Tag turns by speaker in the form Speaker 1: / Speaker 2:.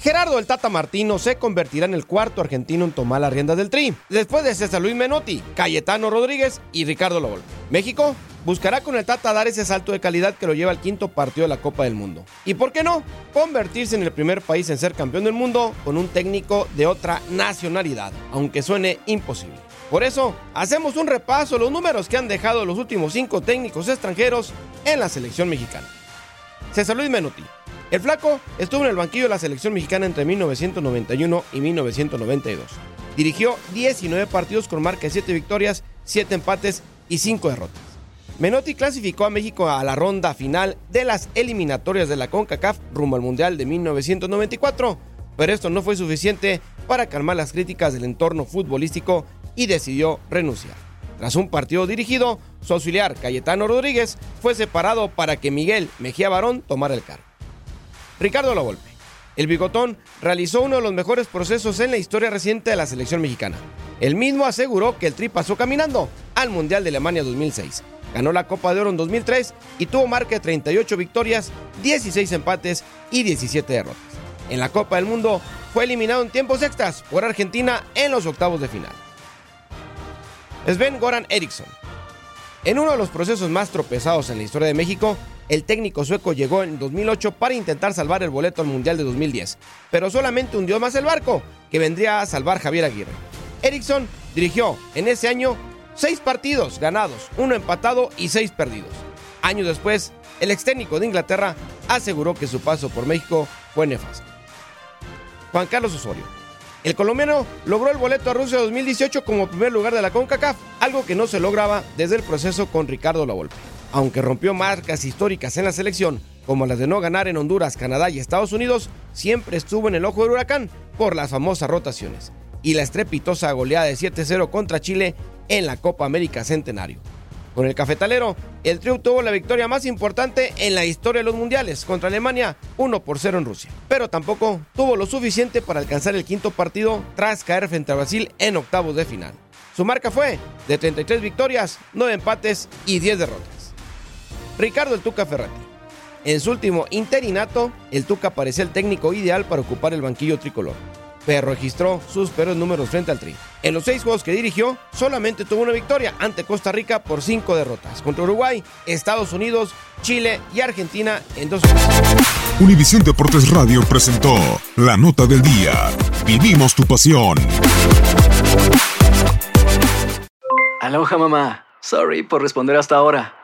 Speaker 1: Gerardo el Tata Martino se convertirá en el cuarto argentino en tomar la rienda del Tri, después de César Luis Menotti, Cayetano Rodríguez y Ricardo Lobol. México buscará con el Tata dar ese salto de calidad que lo lleva al quinto partido de la Copa del Mundo. ¿Y por qué no? Convertirse en el primer país en ser campeón del mundo con un técnico de otra nacionalidad, aunque suene imposible. Por eso, hacemos un repaso de los números que han dejado los últimos cinco técnicos extranjeros en la selección mexicana. César Luis Menotti, el flaco estuvo en el banquillo de la selección mexicana entre 1991 y 1992. Dirigió 19 partidos con marca de 7 victorias, 7 empates y 5 derrotas. Menotti clasificó a México a la ronda final de las eliminatorias de la CONCACAF rumbo al Mundial de 1994, pero esto no fue suficiente para calmar las críticas del entorno futbolístico y decidió renunciar. Tras un partido dirigido, su auxiliar Cayetano Rodríguez fue separado para que Miguel Mejía Barón tomara el cargo. Ricardo Lavolpe. El bigotón realizó uno de los mejores procesos en la historia reciente de la selección mexicana. El mismo aseguró que el Tri pasó caminando al Mundial de Alemania 2006. Ganó la Copa de Oro en 2003 y tuvo marca de 38 victorias, 16 empates y 17 derrotas. En la Copa del Mundo fue eliminado en tiempos extras por Argentina en los octavos de final. Sven Goran Eriksson. En uno de los procesos más tropezados en la historia de México, el técnico sueco llegó en 2008 para intentar salvar el boleto al Mundial de 2010, pero solamente hundió más el barco, que vendría a salvar Javier Aguirre. Eriksson dirigió en ese año seis partidos ganados, uno empatado y seis perdidos. Años después, el ex técnico de Inglaterra aseguró que su paso por México fue nefasto. Juan Carlos Osorio. El colombiano logró el boleto a Rusia 2018 como primer lugar de la CONCACAF, algo que no se lograba desde el proceso con Ricardo Lavolpe. Aunque rompió marcas históricas en la selección, como las de no ganar en Honduras, Canadá y Estados Unidos, siempre estuvo en el ojo del huracán por las famosas rotaciones y la estrepitosa goleada de 7-0 contra Chile en la Copa América Centenario. Con el cafetalero, el Trio tuvo la victoria más importante en la historia de los mundiales contra Alemania, 1 por 0 en Rusia. Pero tampoco tuvo lo suficiente para alcanzar el quinto partido tras caer frente a Brasil en octavos de final. Su marca fue de 33 victorias, 9 empates y 10 derrotas. Ricardo el Tuca Ferretti. En su último interinato, el Tuca parecía el técnico ideal para ocupar el banquillo tricolor pero registró sus peores números frente al Tri. En los seis juegos que dirigió, solamente tuvo una victoria ante Costa Rica por cinco derrotas. Contra Uruguay, Estados Unidos, Chile y Argentina en dos
Speaker 2: Univisión Deportes Radio presentó la nota del día. Vivimos tu pasión.
Speaker 3: Aloha mamá. Sorry por responder hasta ahora.